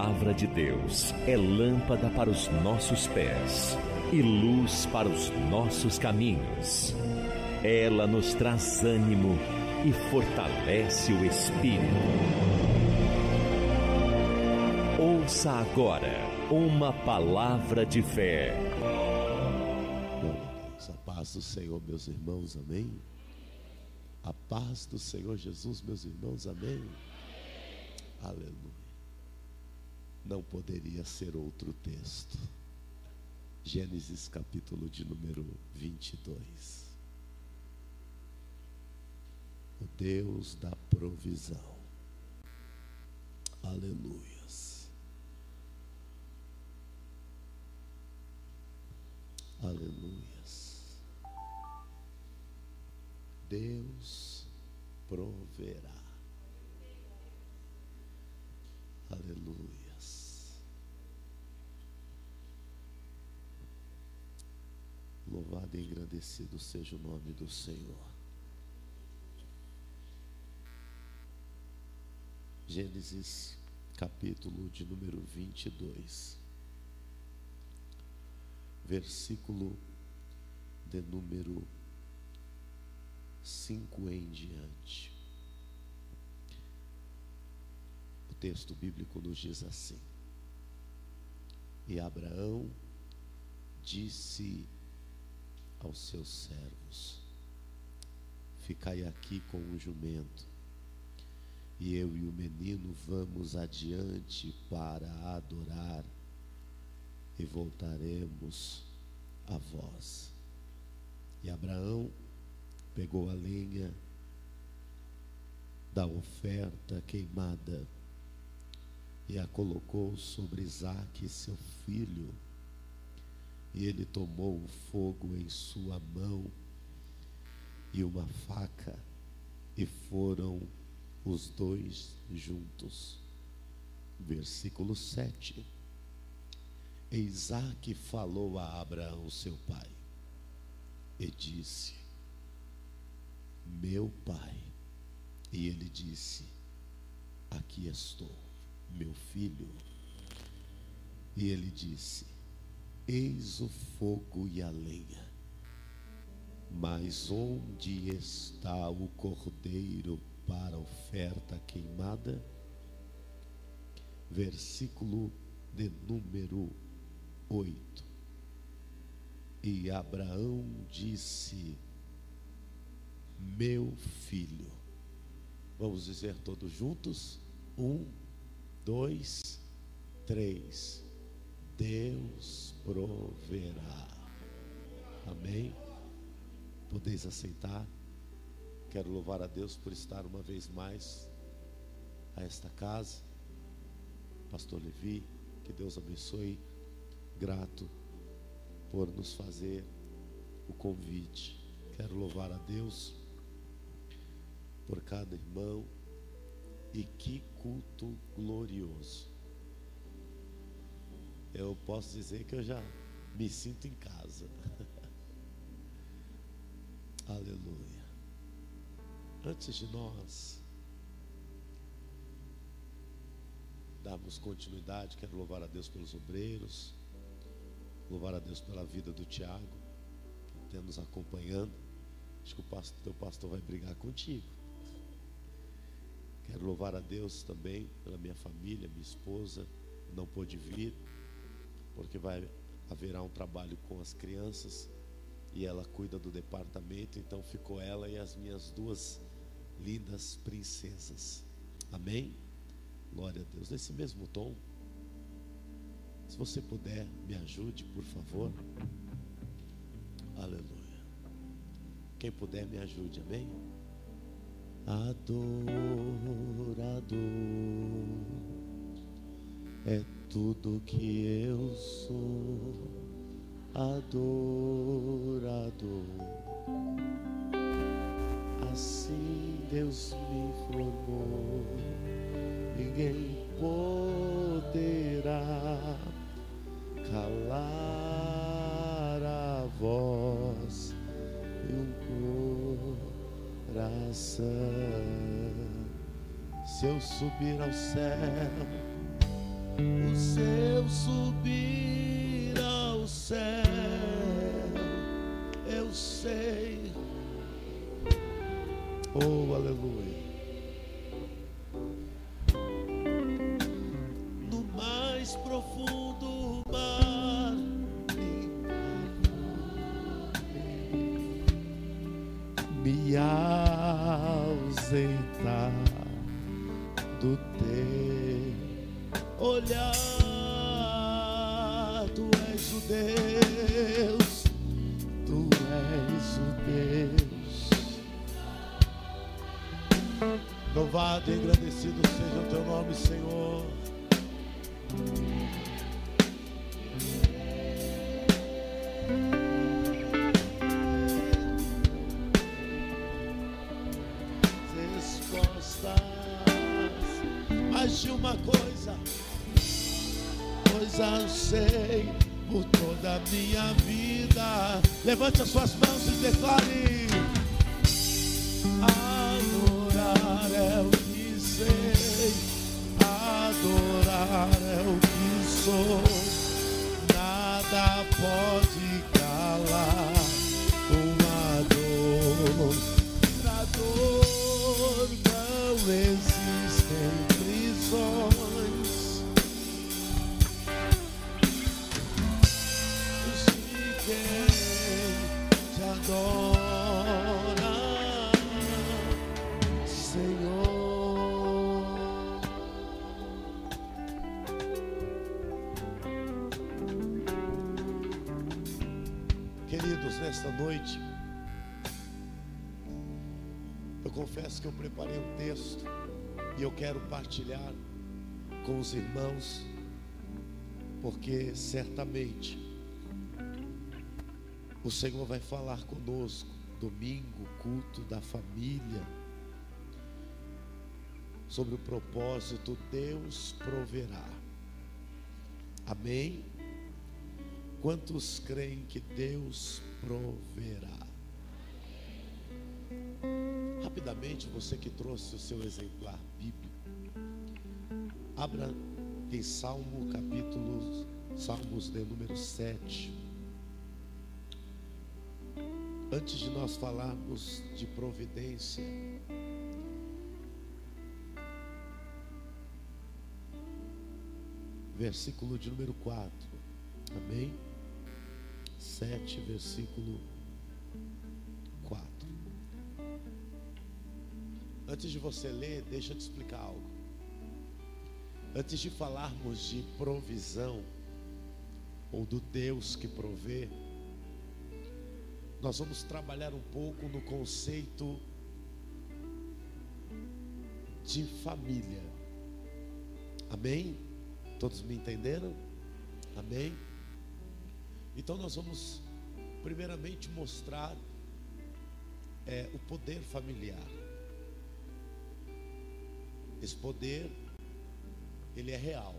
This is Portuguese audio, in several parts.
palavra de Deus é lâmpada para os nossos pés e luz para os nossos caminhos. Ela nos traz ânimo e fortalece o espírito. Ouça agora uma palavra de fé. A paz do Senhor, meus irmãos, amém. A paz do Senhor Jesus, meus irmãos, amém. Aleluia. Não poderia ser outro texto. Gênesis capítulo de número 22. O Deus da provisão. Aleluias. Aleluias. Deus proverá. Aleluias. Louvado e engrandecido seja o nome do Senhor. Gênesis, capítulo de número 22, versículo de número 5 em diante. O texto bíblico nos diz assim: E Abraão disse aos seus servos: Ficai aqui com o jumento e eu e o menino vamos adiante para adorar e voltaremos a vós. E Abraão pegou a lenha da oferta queimada e a colocou sobre Isaque, seu filho. E ele tomou o fogo em sua mão e uma faca, e foram os dois juntos. Versículo 7. Isaac falou a Abraão, seu pai, e disse: Meu pai. E ele disse: Aqui estou, meu filho. E ele disse: Eis o fogo e a lenha, mas onde está o cordeiro para oferta queimada, versículo de número 8. E Abraão disse: Meu filho. Vamos dizer todos juntos? Um, dois, três. Deus proverá. Amém? Podeis aceitar? Quero louvar a Deus por estar uma vez mais a esta casa. Pastor Levi, que Deus abençoe. Grato por nos fazer o convite. Quero louvar a Deus por cada irmão e que culto glorioso. Eu posso dizer que eu já me sinto em casa. Aleluia. Antes de nós darmos continuidade, quero louvar a Deus pelos obreiros, louvar a Deus pela vida do Tiago, que tem nos acompanhando. Acho que o pastor, teu pastor vai brigar contigo. Quero louvar a Deus também pela minha família, minha esposa, não pôde vir, porque vai haverá um trabalho com as crianças e ela cuida do departamento, então ficou ela e as minhas duas lindas princesas. Amém? Glória a Deus. Nesse mesmo tom, se você puder, me ajude, por favor. Aleluia. Quem puder, me ajude. Amém? Adorador tudo que eu sou. Adorador assim Deus me formou, ninguém poderá calar a voz e um coração. Se eu subir ao céu, o seu subir ao céu. Eu sei. Oh, aleluia. Deus, tu és o Deus. Louvado e agradecido seja o teu nome, Senhor. Minha vida. Levante as suas mãos e declare. E eu quero partilhar com os irmãos, porque certamente o Senhor vai falar conosco domingo, culto da família, sobre o propósito Deus proverá. Amém? Quantos creem que Deus proverá? Rapidamente, você que trouxe o seu exemplar bíblico, abra em Salmo capítulo, Salmos de número 7. Antes de nós falarmos de providência, versículo de número 4. Amém? 7, versículo Antes de você ler, deixa eu te explicar algo. Antes de falarmos de provisão, ou do Deus que provê, nós vamos trabalhar um pouco no conceito de família. Amém? Todos me entenderam? Amém? Então nós vamos primeiramente mostrar é, o poder familiar. Esse poder ele é real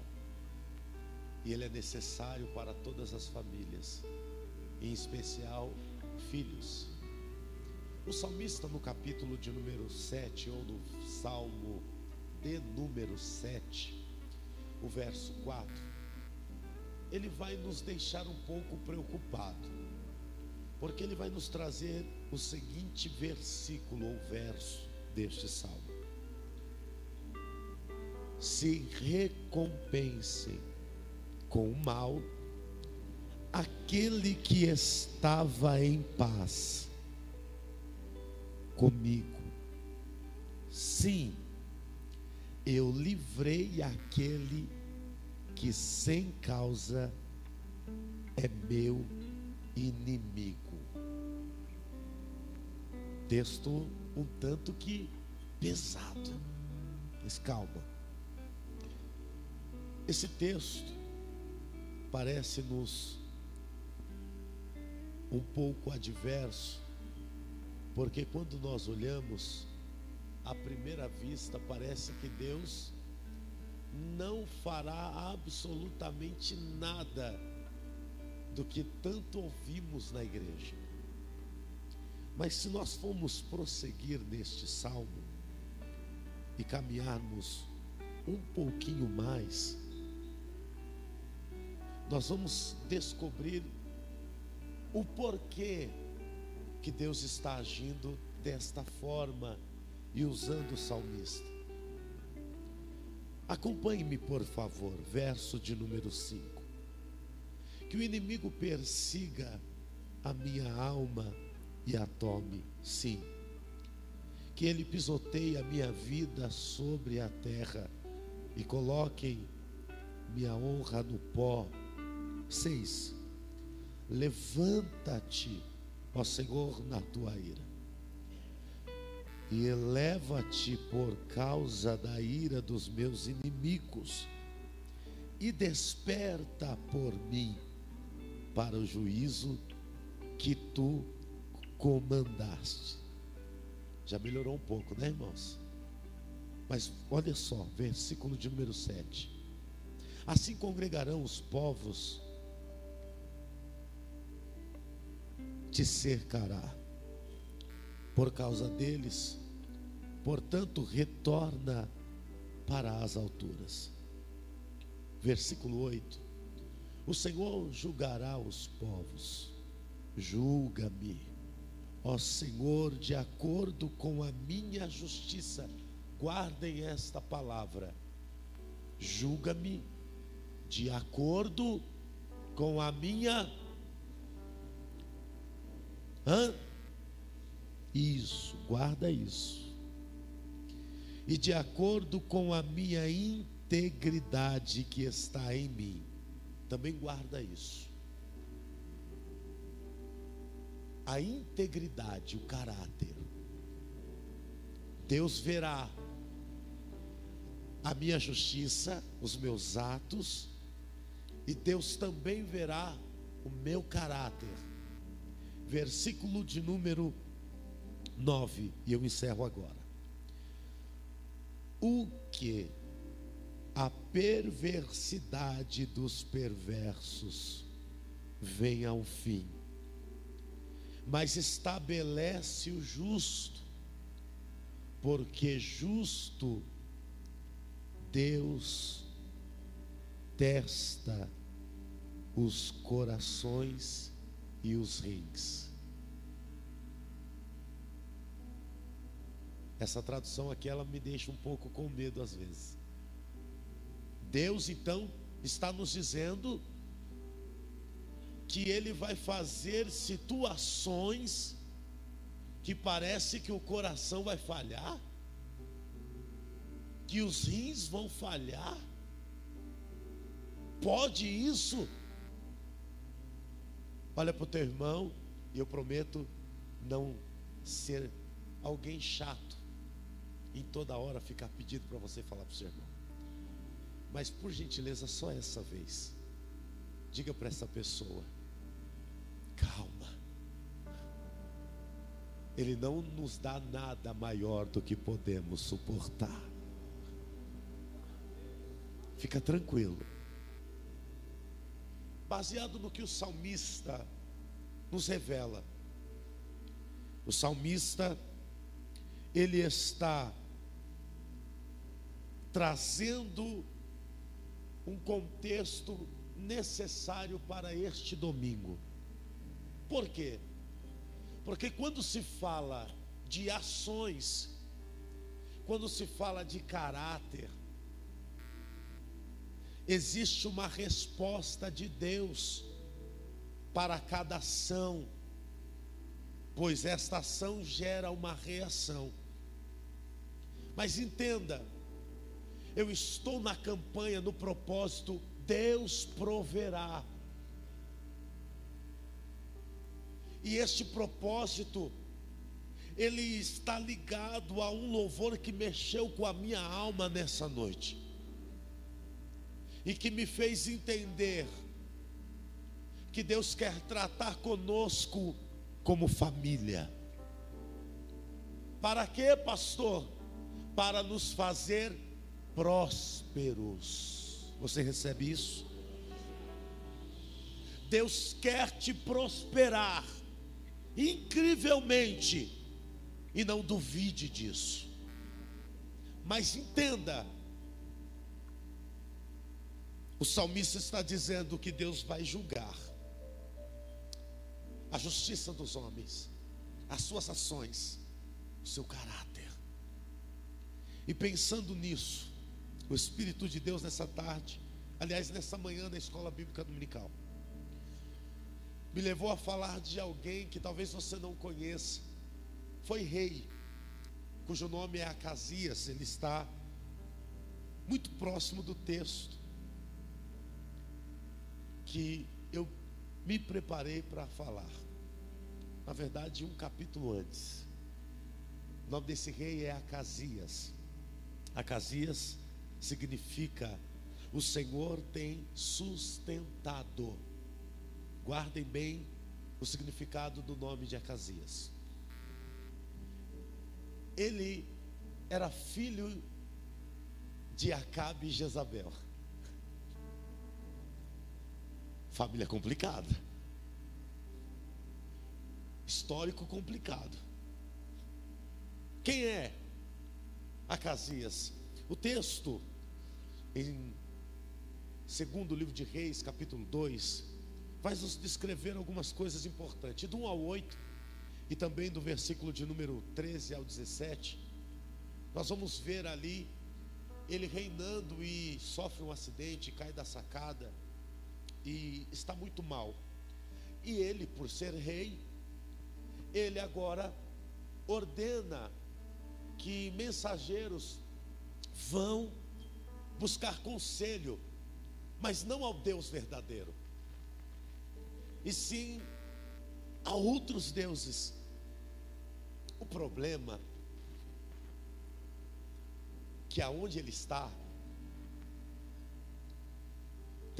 e ele é necessário para todas as famílias, em especial filhos. O salmista no capítulo de número 7 ou no salmo de número 7, o verso 4, ele vai nos deixar um pouco preocupado, porque ele vai nos trazer o seguinte versículo ou verso deste salmo: Se recompensem com o mal aquele que estava em paz comigo. Sim, eu livrei aquele que sem causa é meu inimigo. Texto um tanto que pesado. Mas calma. Esse texto parece-nos um pouco adverso, porque quando nós olhamos, à primeira vista, parece que Deus não fará absolutamente nada do que tanto ouvimos na igreja. Mas se nós formos prosseguir neste salmo e caminharmos um pouquinho mais, nós vamos descobrir o porquê que Deus está agindo desta forma e usando o salmista. Acompanhe-me, por favor, verso de número 5. Que o inimigo persiga a minha alma e a tome, sim. Que ele pisoteie a minha vida sobre a terra e coloquem minha honra no pó. 6. Levanta-te, ó Senhor, na tua ira, e eleva-te por causa da ira dos meus inimigos, e desperta por mim para o juízo que tu comandaste. Já melhorou um pouco, né, irmãos? Mas olha só, versículo de número 7. Assim congregarão os povos, te cercará. Por causa deles, portanto, retorna para as alturas. Versículo 8: O Senhor julgará os povos, julga-me, ó Senhor, de acordo com a minha justiça. Guardem esta palavra, julga-me de acordo com a minha. Hã? Isso, guarda isso. E de acordo com a minha integridade que está em mim, também guarda isso. A integridade, o caráter. Deus verá a minha justiça, os meus atos, e Deus também verá o meu caráter. Versículo de número 9, e eu encerro agora. O que a perversidade dos perversos vem ao fim, mas estabelece o justo, porque justo Deus testa os corações e os rins. Essa tradução aqui ela me deixa um pouco com medo às vezes. Deus então está nos dizendo que ele vai fazer situações que parece que o coração vai falhar, que os rins vão falhar, Pode isso? Olha para o teu irmão e eu prometo não ser alguém chato em toda hora ficar pedindo para você falar para o seu irmão. Mas por gentileza, só essa vez, diga para essa pessoa: calma. Ele não nos dá nada maior do que podemos suportar. Fica tranquilo baseado no que o salmista nos revela. O salmista, ele está trazendo um contexto necessário para este domingo. Por quê? Porque quando se fala de ações, quando se fala de caráter, existe uma resposta de Deus para cada ação, pois esta ação gera uma reação. Mas entenda, eu estou na campanha, no propósito, Deus proverá. E este propósito, ele está ligado a um louvor que mexeu com a minha alma nessa noite e que me fez entender que Deus quer tratar conosco como família. Para quê, pastor? Para nos fazer prósperos. Você recebe isso? Deus quer te prosperar incrivelmente e não duvide disso. Mas entenda, O salmista está dizendo que Deus vai julgar a justiça dos homens, as suas ações, o seu caráter. E pensando nisso, o Espírito de Deus nessa tarde, aliás, nessa manhã na escola bíblica dominical, me levou a falar de alguém que talvez você não conheça. Foi rei, cujo nome é Acasias, ele está muito próximo do texto que eu me preparei para falar. Na verdade, um capítulo antes. O nome desse rei é Acasias. Acasias significa o Senhor tem sustentado. Guardem bem o significado do nome de Acasias. Ele era filho de Acabe e Jezabel. Família complicada. Histórico complicado. Quem é Acasias? O texto, em segundo livro de Reis, capítulo 2, vai nos descrever algumas coisas importantes. Do 1 ao 8, e também do versículo de número 13 ao 17, nós vamos ver ali ele reinando e sofre um acidente, cai da sacada e está muito mal. E ele, por ser rei, ele agora ordena que mensageiros vão buscar conselho, mas não ao Deus verdadeiro, e sim a outros deuses. O problema que aonde ele está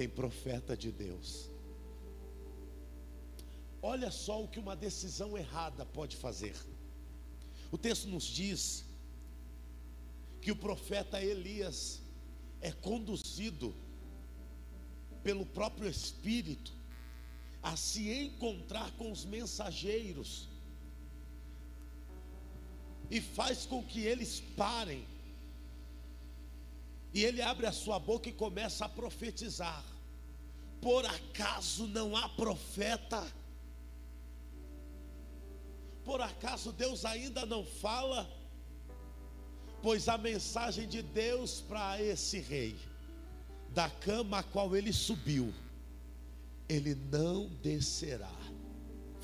tem profeta de Deus. Olha só o que uma decisão errada pode fazer. O texto nos diz que o profeta Elias é conduzido pelo próprio Espírito a se encontrar com os mensageiros e faz com que eles parem. E ele abre a sua boca e começa a profetizar. Por acaso não há profeta? Por acaso Deus ainda não fala? Pois a mensagem de Deus para esse rei, da cama a qual ele subiu, ele não descerá.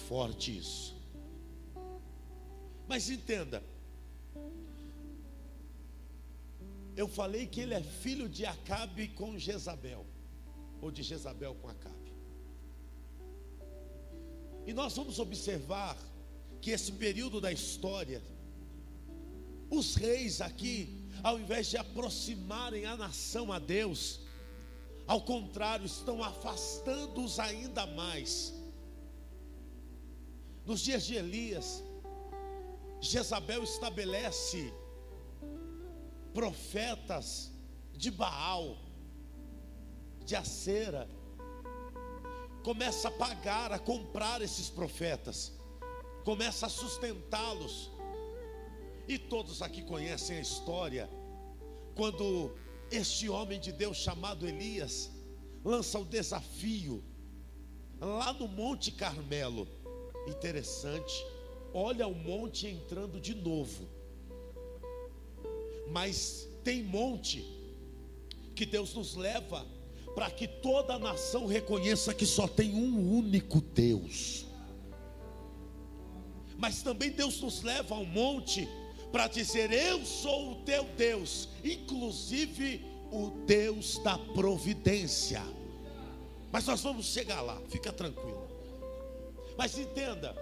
Forte isso. Mas entenda, eu falei que ele é filho de Acabe com Jezabel, ou de Jezabel com Acabe. E nós vamos observar que esse período da história, os reis aqui, ao invés de aproximarem a nação a Deus, ao contrário, estão afastando-os ainda mais. Nos dias de Elias, Jezabel estabelece profetas de Baal, de Acera, começa a pagar, a comprar esses profetas começa a sustentá-los. E todos aqui conhecem a história, quando este homem de Deus chamado Elias lança o desafio lá no Monte Carmelo. Interessante, olha o monte entrando de novo. Mas tem monte que Deus nos leva para que toda a nação reconheça que só tem um único Deus mas também Deus nos leva ao monte para dizer: Eu sou o teu Deus, inclusive o Deus da providência. Mas nós vamos chegar lá, fica tranquilo. Mas entenda,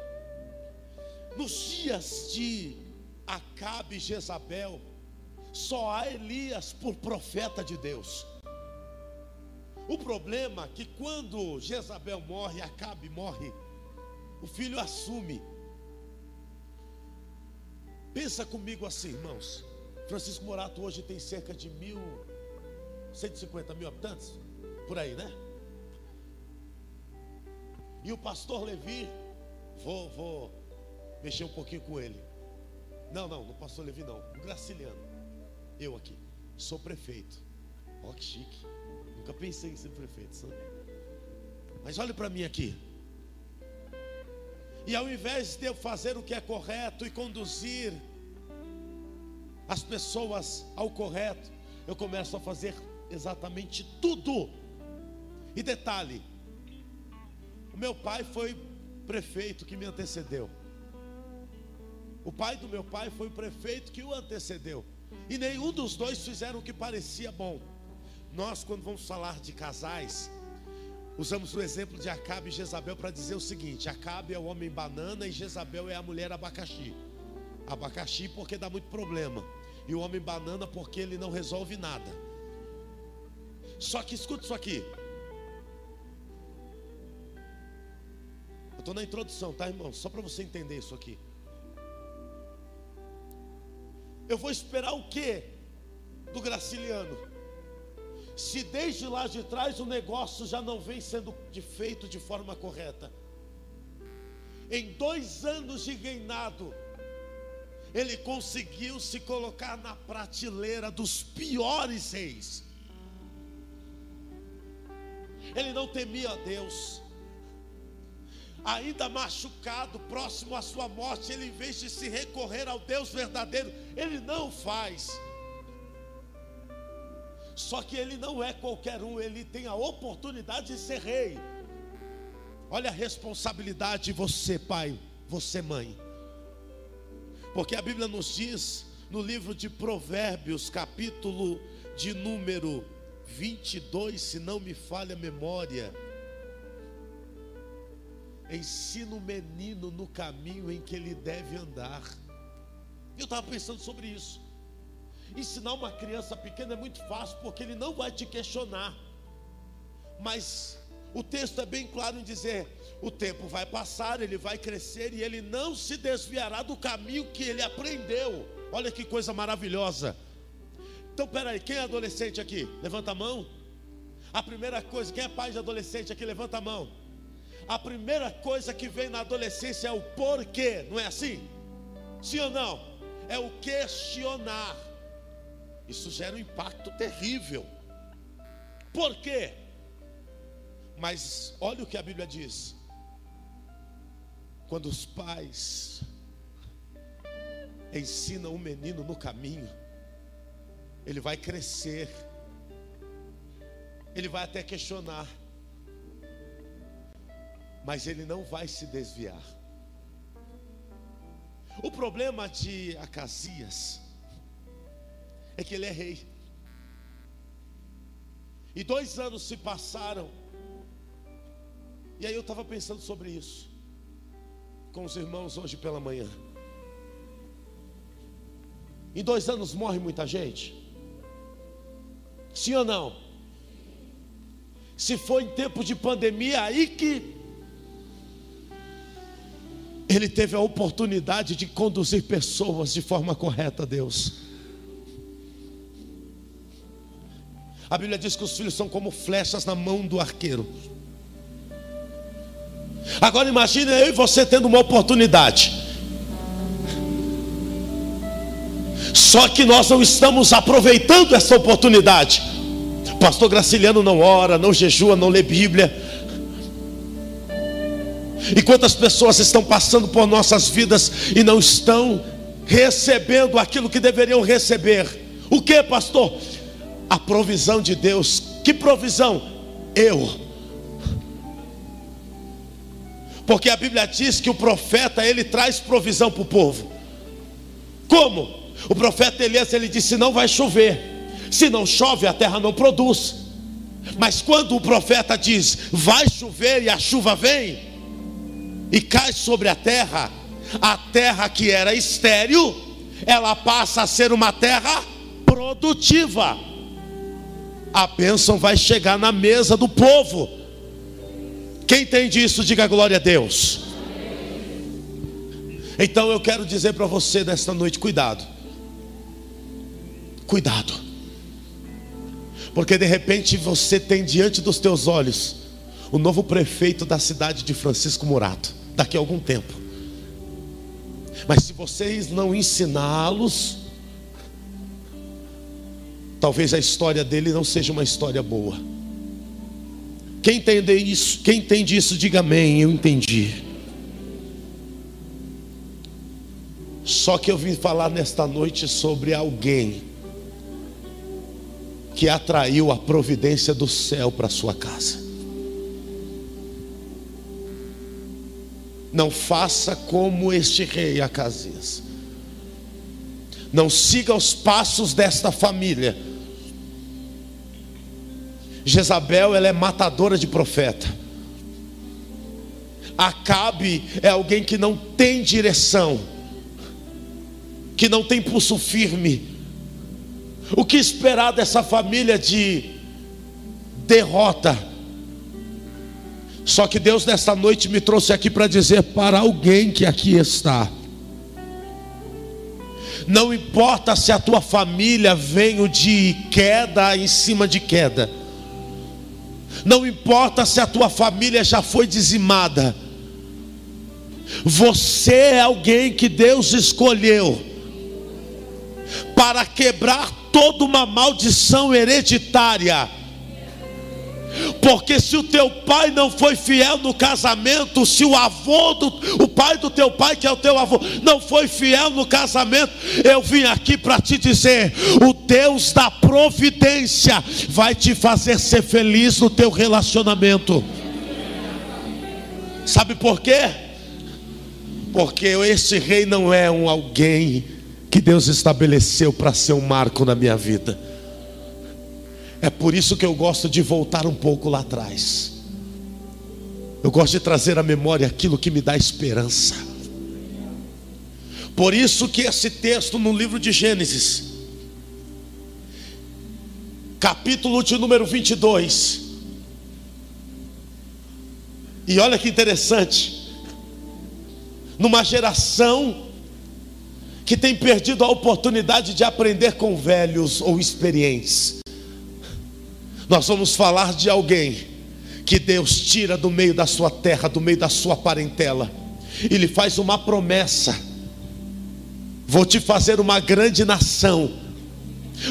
nos dias de Acabe e Jezabel, só há Elias por profeta de Deus. O problema é que quando Jezabel morre, Acabe morre, o filho assume Pensa comigo assim, irmãos. Francisco Morato hoje tem cerca de mil, 150 mil habitantes, por aí, né? E o pastor Levi, vou, vou mexer um pouquinho com ele. Não, não, no pastor Levi não, o Graciliano. Eu aqui, sou prefeito. Ó, que chique. Nunca pensei em ser prefeito, sabe? Mas olhe para mim aqui. E ao invés de eu fazer o que é correto e conduzir as pessoas ao correto, eu começo a fazer exatamente tudo. E detalhe: o meu pai foi prefeito que me antecedeu. O pai do meu pai foi o prefeito que o antecedeu. E nenhum dos dois fizeram o que parecia bom. Nós, quando vamos falar de casais, usamos o exemplo de Acabe e Jezabel para dizer o seguinte: Acabe é o homem banana e Jezabel é a mulher abacaxi. Abacaxi porque dá muito problema, e o homem banana porque ele não resolve nada. Só que escuta isso aqui. Eu estou na introdução, tá, irmão? Só para você entender isso aqui. Eu vou esperar o que do Graciliano? Se desde lá de trás o negócio já não vem sendo feito de forma correta. Em dois anos de reinado, ele conseguiu se colocar na prateleira dos piores reis. Ele não temia a Deus ainda machucado, próximo à sua morte, ele, em vez de se recorrer ao Deus verdadeiro, ele não faz. Só que ele não é qualquer um, ele tem a oportunidade de ser rei. Olha a responsabilidade de você, pai, você, mãe. Porque a Bíblia nos diz no livro de Provérbios, capítulo de número 22, se não me falha a memória, Ensina o menino no caminho em que ele deve andar. Eu estava pensando sobre isso. Ensinar uma criança pequena é muito fácil, porque ele não vai te questionar. Mas o texto é bem claro em dizer: o tempo vai passar, ele vai crescer e ele não se desviará do caminho que ele aprendeu. Olha que coisa maravilhosa. Então, peraí, quem é adolescente aqui? Levanta a mão. A primeira coisa, quem é pai de adolescente aqui? Levanta a mão a primeira coisa que vem na adolescência é o porquê, não é assim? Sim ou não? É o questionar. Isso gera um impacto terrível. Por quê? Mas olha o que a Bíblia diz. Quando os pais ensinam o menino no caminho, ele vai crescer, ele vai até questionar mas ele não vai se desviar. O problema de Acasias é que ele é rei. E dois anos se passaram. E aí eu estava pensando sobre isso com os irmãos hoje pela manhã. Em dois anos morre muita gente? Sim ou não? Se foi em tempo de pandemia, aí que ele teve a oportunidade de conduzir pessoas de forma correta Deus. A Bíblia diz que os filhos são como flechas na mão do arqueiro. Agora imagine eu e você tendo uma oportunidade. Só que nós não estamos aproveitando essa oportunidade. pastor Graciliano não ora, não jejua, não lê Bíblia e quantas pessoas estão passando por nossas vidas e não estão recebendo aquilo que deveriam receber? O que, pastor? A provisão de Deus. Que provisão? Eu. Porque a Bíblia diz que o profeta ele traz provisão para o povo. Como? O profeta Elias ele disse: não vai chover. Se não chove, a terra não produz. Mas quando o profeta diz: vai chover e a chuva vem, e cai sobre a terra, a terra que era estéril, ela passa a ser uma terra produtiva. A bênção vai chegar na mesa do povo. Quem entende isso, diga glória a Deus. Então eu quero dizer para você nesta noite: cuidado, cuidado, porque de repente você tem diante dos teus olhos o novo prefeito da cidade de Francisco Murato, daqui a algum tempo. Mas se vocês não ensiná-los, talvez a história dele não seja uma história boa. Quem entende isso, quem entende isso, diga amém. Eu entendi. Só que eu vim falar nesta noite sobre alguém que atraiu a providência do céu para sua casa. Não faça como este rei Acasias. Não siga os passos desta família. Jezabel, ela é matadora de profeta. Acabe é alguém que não tem direção, que não tem pulso firme. O que esperar dessa família de derrota? Só que Deus nesta noite me trouxe aqui para dizer para alguém que aqui está. Não importa se a tua família veio de queda em cima de queda. Não importa se a tua família já foi dizimada. Você é alguém que Deus escolheu para quebrar toda uma maldição hereditária porque se o teu pai não foi fiel no casamento, se o avô do o pai do teu pai, que é o teu avô, não foi fiel no casamento, eu vim aqui para te dizer: o Deus da providência vai te fazer ser feliz no teu relacionamento. Sabe por quê? Porque esse rei não é um alguém que Deus estabeleceu para ser um marco na minha vida. É por isso que eu gosto de voltar um pouco lá atrás. Eu gosto de trazer à memória aquilo que me dá esperança. Por isso que esse texto no livro de Gênesis, capítulo de número 22. E olha que interessante. Numa geração que tem perdido a oportunidade de aprender com velhos ou experientes. Nós vamos falar de alguém que Deus tira do meio da sua terra, do meio da sua parentela, e lhe faz uma promessa: vou te fazer uma grande nação,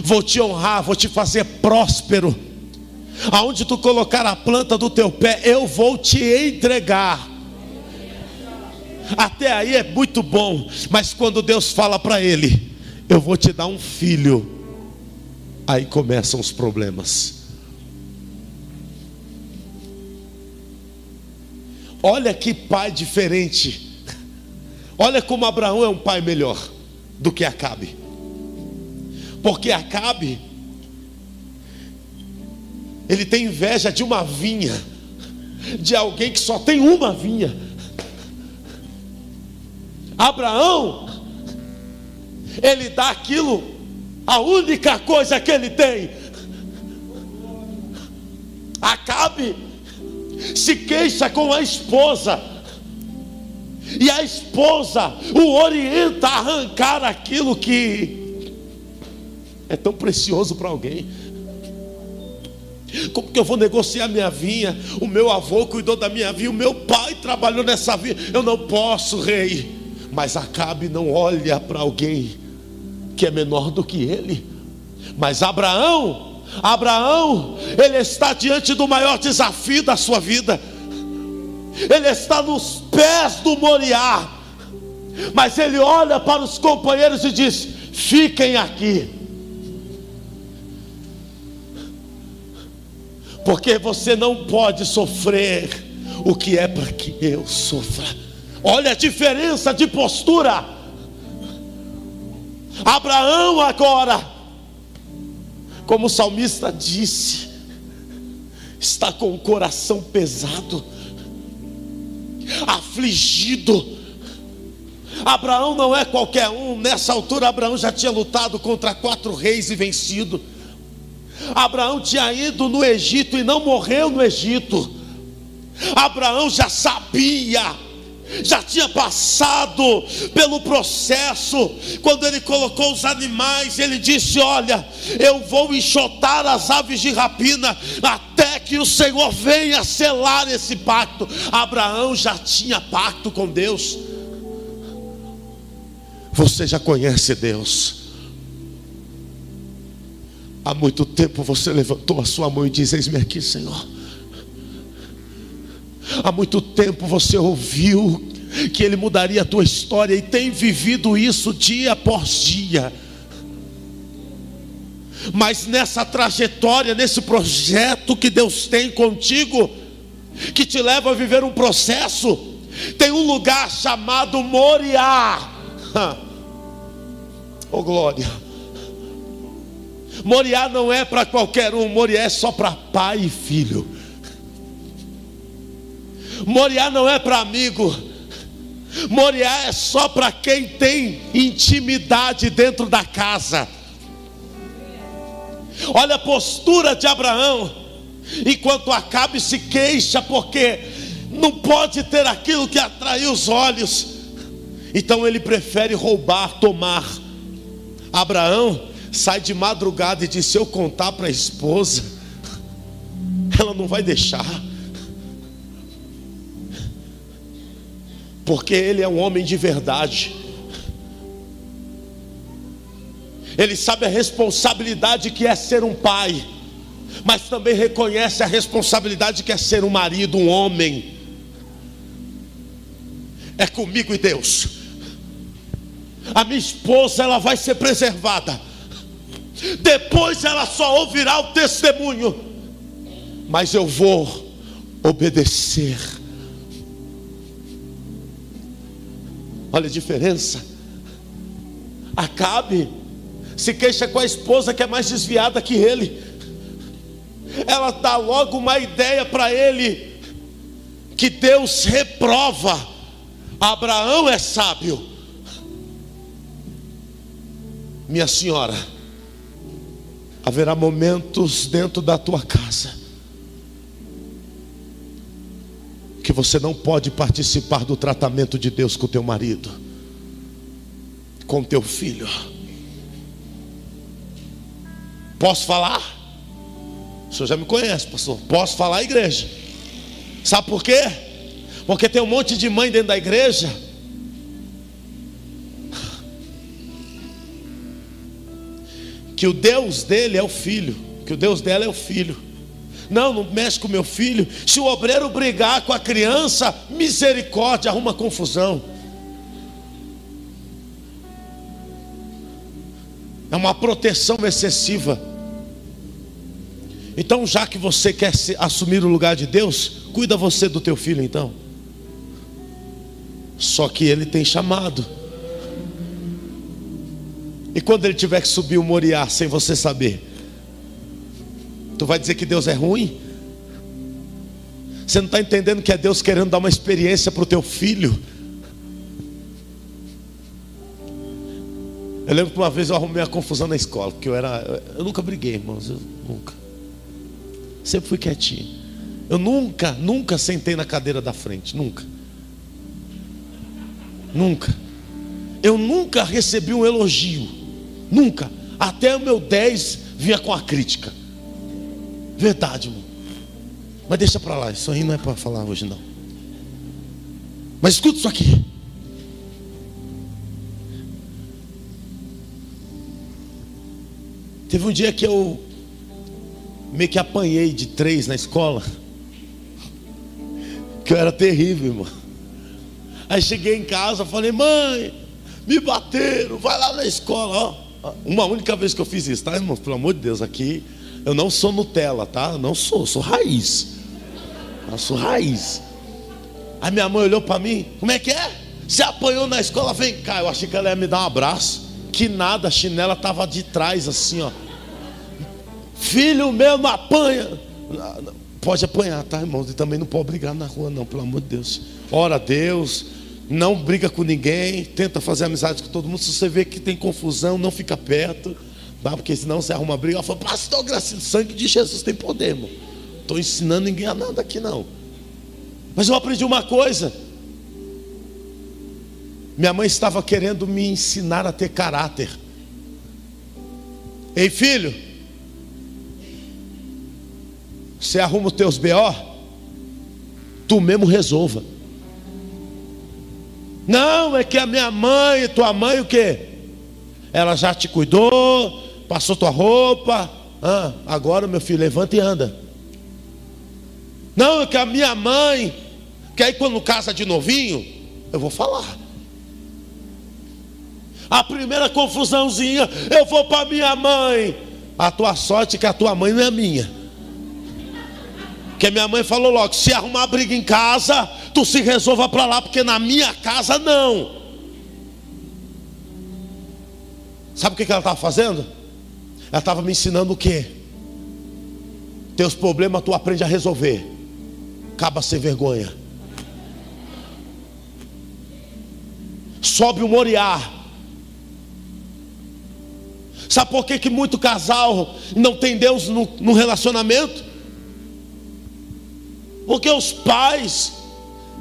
vou te honrar, vou te fazer próspero. Aonde tu colocar a planta do teu pé, eu vou te entregar. Até aí é muito bom, mas quando Deus fala para ele, eu vou te dar um filho, aí começam os problemas. Olha que pai diferente. Olha como Abraão é um pai melhor do que Acabe. Porque Acabe ele tem inveja de uma vinha, de alguém que só tem uma vinha. Abraão, ele dá aquilo, a única coisa que ele tem. Acabe, se queixa com a esposa, e a esposa o orienta a arrancar aquilo que é tão precioso para alguém. Como que eu vou negociar minha vinha? O meu avô cuidou da minha vinha, o meu pai trabalhou nessa vinha. Eu não posso, rei. Mas Acabe não olha para alguém que é menor do que ele. Mas Abraão Abraão, ele está diante do maior desafio da sua vida. Ele está nos pés do Moriá. Mas ele olha para os companheiros e diz: Fiquem aqui. Porque você não pode sofrer o que é para que eu sofra. Olha a diferença de postura. Abraão agora como o salmista disse, está com o coração pesado, afligido. Abraão não é qualquer um, nessa altura Abraão já tinha lutado contra quatro reis e vencido. Abraão tinha ido no Egito e não morreu no Egito. Abraão já sabia já tinha passado pelo processo. Quando ele colocou os animais, ele disse: Olha, eu vou enxotar as aves de rapina até que o Senhor venha selar esse pacto. Abraão já tinha pacto com Deus. Você já conhece Deus. Há muito tempo você levantou a sua mão e diz: Eis-me aqui, Senhor. Há muito tempo você ouviu que Ele mudaria a tua história e tem vivido isso dia após dia. Mas nessa trajetória, nesse projeto que Deus tem contigo, que te leva a viver um processo, tem um lugar chamado Moriá. Oh glória! Moriá não é para qualquer um, Moriá é só para pai e filho. Moriá não é para amigo. Moriá é só para quem tem intimidade dentro da casa. Olha a postura de Abraão, enquanto Acabe se queixa porque não pode ter aquilo que atraiu os olhos. Então ele prefere roubar, tomar. Abraão sai de madrugada e diz: Se eu contar para a esposa, ela não vai deixar. Porque ele é um homem de verdade. Ele sabe a responsabilidade que é ser um pai, mas também reconhece a responsabilidade que é ser um marido, um homem. É comigo e Deus. A minha esposa ela vai ser preservada. Depois ela só ouvirá o testemunho. Mas eu vou obedecer. Olha a diferença. Acabe se queixa com a esposa que é mais desviada que ele. Ela dá logo uma ideia para ele que Deus reprova. Abraão é sábio. Minha senhora, haverá momentos dentro da tua casa que você não pode participar do tratamento de Deus com teu marido, com teu filho. Posso falar? O senhor já me conhece, pastor. Posso falar, igreja? Sabe por quê? Porque tem um monte de mãe dentro da igreja. Que o Deus dele é o filho. Que o Deus dela é o filho. Não, não mexe com meu filho. Se o obreiro brigar com a criança, misericórdia, arruma confusão. É uma proteção excessiva. Então, já que você quer assumir o lugar de Deus, cuida você do teu filho então. Só que ele tem chamado. E quando ele tiver que subir o Moriá sem você saber, tu vai dizer que Deus é ruim? Você não está entendendo que é Deus querendo dar uma experiência para o teu filho? Eu lembro que uma vez eu arrumei uma confusão na escola, porque eu era. Eu nunca briguei, irmãos, eu nunca. Sempre fui quietinho. Eu nunca, nunca sentei na cadeira da frente, nunca. Nunca. Eu nunca recebi um elogio. Nunca. Até o meu 10 vinha com a crítica. Verdade, irmão. Mas deixa para lá, isso aí não é para falar hoje não. Mas escuta isso aqui. Teve um dia que eu meio que apanhei de três na escola. Que eu era terrível, irmão. Aí cheguei em casa, falei, mãe, me bateram, vai lá na escola, ó. Uma única vez que eu fiz isso, tá, irmão? Pelo amor de Deus, aqui eu não sou Nutella, tá? Eu não sou, sou raiz. Eu sou raiz. Aí minha mãe olhou para mim, como é que é? Você apanhou na escola, vem cá. Eu achei que ela ia me dar um abraço. Que nada, a chinela estava de trás, assim, ó. Filho mesmo apanha. Pode apanhar, tá, irmãos? E também não pode brigar na rua, não, pelo amor de Deus. Ora a Deus, não briga com ninguém, tenta fazer amizade com todo mundo. Se você vê que tem confusão, não fica perto, tá? porque senão você arruma briga. Ela fala, pastor, graças ao sangue de Jesus tem poder, irmão. Estou ensinando ninguém a nada aqui, não. Mas eu aprendi uma coisa. Minha mãe estava querendo me ensinar a ter caráter. Ei, filho, você arruma os teus BO, tu mesmo resolva. Não, é que a minha mãe, tua mãe o quê? Ela já te cuidou, passou tua roupa. Ah, agora meu filho, levanta e anda. Não, é que a minha mãe, Porque aí quando casa de novinho, eu vou falar. A primeira confusãozinha, eu vou para minha mãe. A tua sorte é que a tua mãe não é minha. Porque minha mãe falou logo: se arrumar briga em casa, tu se resolva para lá, porque na minha casa não. Sabe o que ela estava fazendo? Ela estava me ensinando o quê? Teus problemas tu aprende a resolver. Acaba sem vergonha. Sobe o moriá. Sabe por que, que muito casal não tem Deus no, no relacionamento? Porque os pais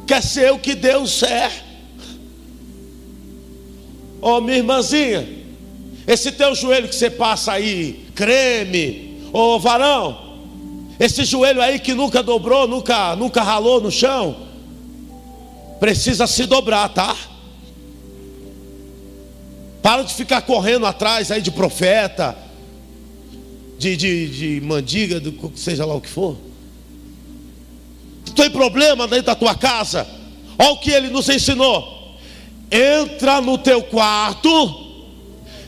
querem ser o que Deus é. Ô oh, minha irmãzinha, esse teu joelho que você passa aí, creme, ô varão, esse joelho aí que nunca dobrou, nunca, nunca ralou no chão, precisa se dobrar, tá? Para de ficar correndo atrás aí de profeta, de, de, de mandiga, do, seja lá o que for. Tu tem problema dentro da tua casa? Olha o que ele nos ensinou. Entra no teu quarto,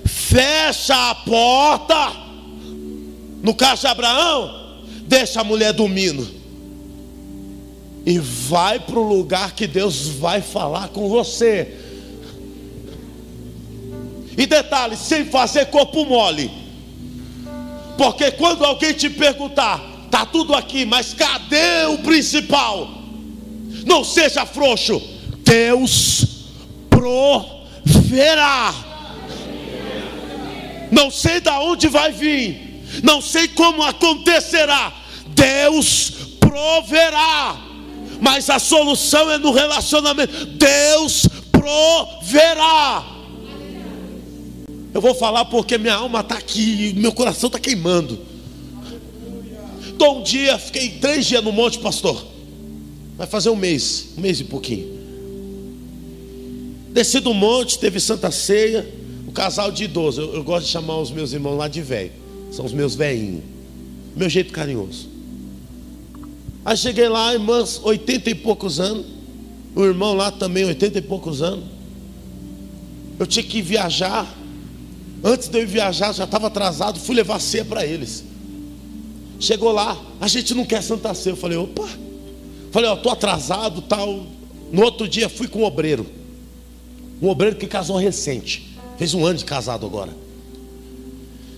fecha a porta. No caso de Abraão, deixa a mulher dormindo. E vai para o lugar que Deus vai falar com você. E detalhe, sem fazer corpo mole. Porque quando alguém te perguntar, tá tudo aqui, mas cadê o principal? Não seja frouxo. Deus proverá. Não sei da onde vai vir, não sei como acontecerá. Deus proverá. Mas a solução é no relacionamento. Deus proverá. Eu vou falar porque minha alma está aqui, meu coração está queimando. Então um dia, fiquei três dias no monte, pastor. Vai fazer um mês, um mês e pouquinho. Desci do monte, teve santa ceia, casal de idosos. Eu, eu gosto de chamar os meus irmãos lá de velho. São os meus velhinhos. Meu jeito carinhoso. Aí cheguei lá, irmãs, oitenta e poucos anos. O irmão lá também, oitenta e poucos anos. Eu tinha que viajar Antes de eu viajar, já estava atrasado, fui levar ceia para eles. Chegou lá, a gente não quer Santa Ceia. Eu falei, opa. Falei, ó, estou atrasado, tal. No outro dia fui com um obreiro. Um obreiro que casou recente. Fez um ano de casado agora.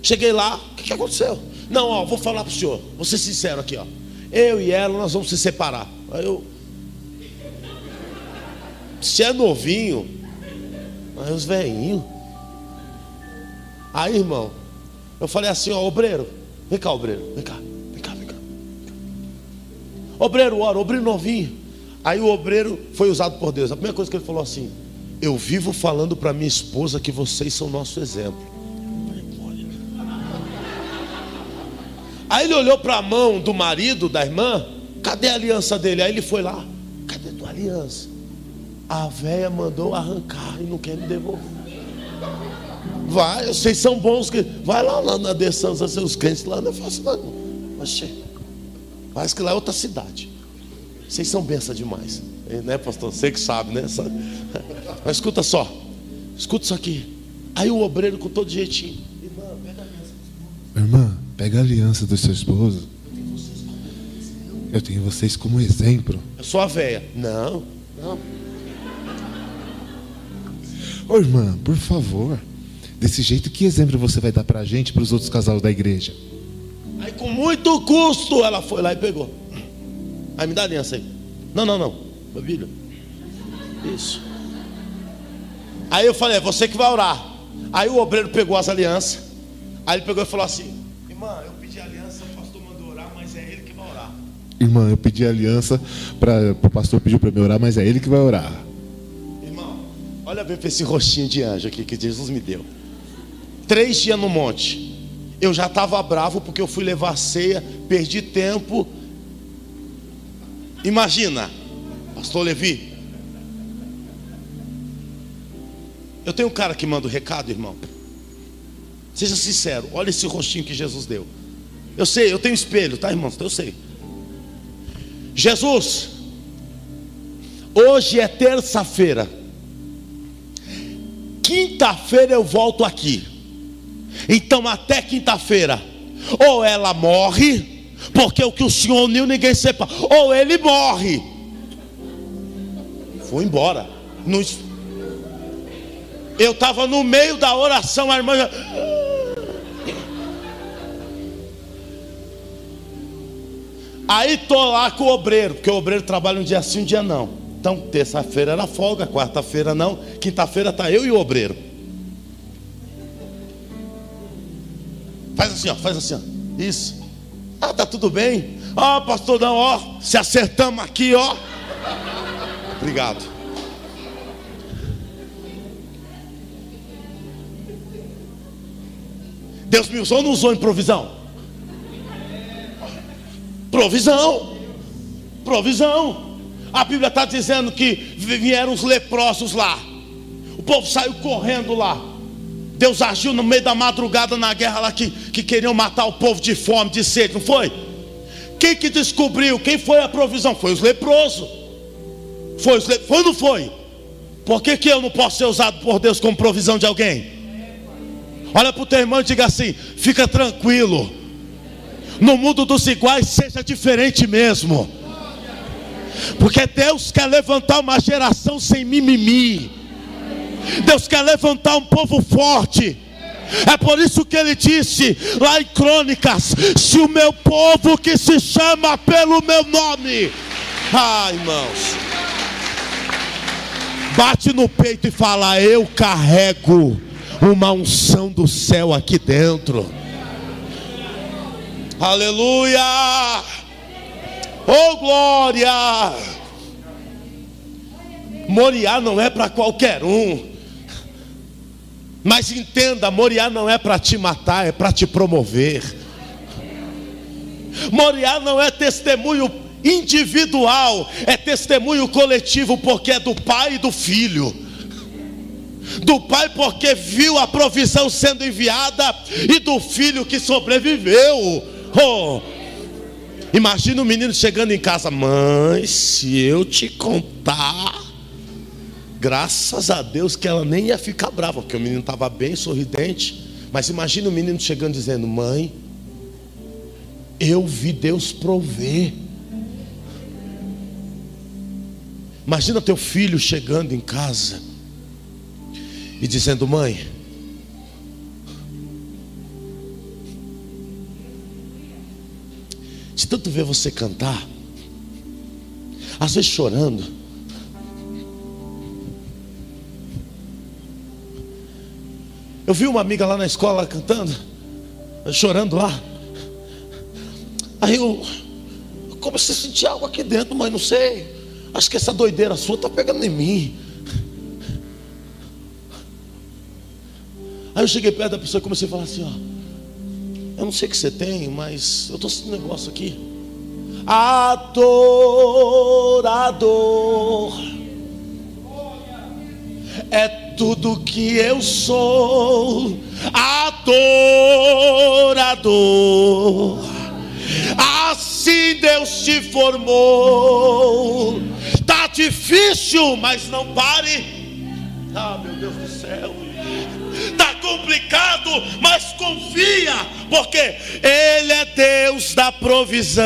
Cheguei lá, o que, que aconteceu? Não, ó, vou falar para o senhor, vou ser sincero aqui, ó. Eu e ela, nós vamos se separar. Aí eu. Se é novinho, aí os velhinhos. Aí, irmão, eu falei assim, ó, obreiro, vem cá, obreiro, vem cá, vem cá, vem cá. Obreiro, ora, obreiro novinho. Aí o obreiro foi usado por Deus. A primeira coisa que ele falou assim: Eu vivo falando para minha esposa que vocês são nosso exemplo. Aí ele olhou para a mão do marido, da irmã, cadê a aliança dele? Aí ele foi lá, cadê tua aliança? A velha mandou arrancar e não quer me devolver. Vai, vocês são bons. Que... Vai lá, lá na Dessança, seus crentes lá, não é fácil não. Mas, parece que lá é outra cidade. Vocês são benção demais. Né, pastor? Você que sabe, né? Mas escuta só. Escuta isso aqui. Aí o obreiro com todo jeitinho. Irmã, pega a aliança. Irmã, pega a aliança do seu esposo. Eu tenho vocês como exemplo. Eu sou a véia. Não, não. Ô irmã, por favor. Desse jeito, que exemplo você vai dar para a gente, para os outros casais da igreja? Aí, com muito custo, ela foi lá e pegou. Aí, me dá a aliança aí. Não, não, não. Meu filho. Isso. Aí eu falei, é você que vai orar. Aí o obreiro pegou as alianças. Aí ele pegou e falou assim: Irmã, eu pedi aliança, o pastor mandou orar, mas é ele que vai orar. Irmã, eu pedi aliança, para o pastor pediu para me orar, mas é ele que vai orar. Irmão, olha bem para esse rostinho de anjo aqui que Jesus me deu. Três dias no monte. Eu já estava bravo porque eu fui levar ceia, perdi tempo. Imagina, Pastor Levi. Eu tenho um cara que manda o recado, irmão. Seja sincero, olha esse rostinho que Jesus deu. Eu sei, eu tenho espelho, tá, irmãos? Eu sei. Jesus, Hoje é terça-feira. Quinta-feira eu volto aqui. Então, até quinta-feira, ou ela morre, porque o que o Senhor uniu ninguém separa, ou ele morre. Foi embora. Eu estava no meio da oração, a irmã. Já... Aí tô lá com o obreiro, porque o obreiro trabalha um dia sim, um dia não. Então, terça-feira era folga, quarta-feira não, quinta-feira tá eu e o obreiro. Faz assim, ó, faz assim, ó. Isso. Ah, tá tudo bem? Ó, oh, pastor, não, ó, se acertamos aqui, ó. Obrigado. Deus me usou ou não usou em provisão? Provisão. Provisão. A Bíblia está dizendo que vieram os leprosos lá. O povo saiu correndo lá. Deus agiu no meio da madrugada na guerra lá que, que queriam matar o povo de fome, de sede, não foi? Quem que descobriu? Quem foi a provisão? Foi os leprosos. Foi, os le... foi ou não foi? Por que, que eu não posso ser usado por Deus como provisão de alguém? Olha para o teu irmão e diga assim: fica tranquilo. No mundo dos iguais, seja diferente mesmo. Porque Deus quer levantar uma geração sem mimimi. Deus quer levantar um povo forte. É por isso que ele disse lá em Crônicas: Se o meu povo que se chama pelo meu nome, ah, irmãos, bate no peito e fala: Eu carrego uma unção do céu aqui dentro. Aleluia! Oh glória! Moriá não é para qualquer um. Mas entenda, Moriá não é para te matar, é para te promover. Moriá não é testemunho individual, é testemunho coletivo, porque é do pai e do filho. Do pai, porque viu a provisão sendo enviada, e do filho que sobreviveu. Oh, imagina o menino chegando em casa, mãe, se eu te contar. Graças a Deus que ela nem ia ficar brava, porque o menino estava bem sorridente. Mas imagine o menino chegando dizendo: Mãe, eu vi Deus prover. Imagina teu filho chegando em casa e dizendo: Mãe, de tanto ver você cantar, às vezes chorando, Eu vi uma amiga lá na escola cantando, chorando lá. Aí eu, comecei a sentir algo aqui dentro, mas não sei. Acho que essa doideira sua está pegando em mim. Aí eu cheguei perto da pessoa e comecei a falar assim: ó, eu não sei o que você tem, mas eu estou sentindo um negócio aqui. Adorador é tudo que eu sou, adorador. Assim Deus te formou. Tá difícil, mas não pare. Ah, meu Deus do céu. Tá complicado, mas confia, porque Ele é Deus da provisão.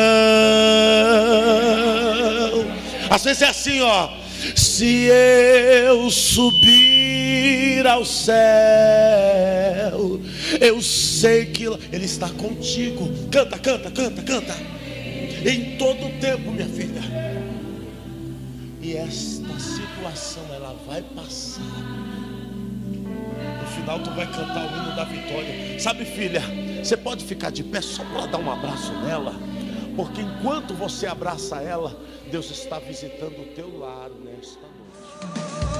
Às vezes é assim, ó. Se eu subir ao céu, eu sei que Ele está contigo. Canta, canta, canta, canta. Em todo tempo, minha filha. E esta situação ela vai passar. No final tu vai cantar o hino da vitória. Sabe, filha, você pode ficar de pé só para dar um abraço nela. Porque enquanto você abraça ela, Deus está visitando o teu lar nesta noite.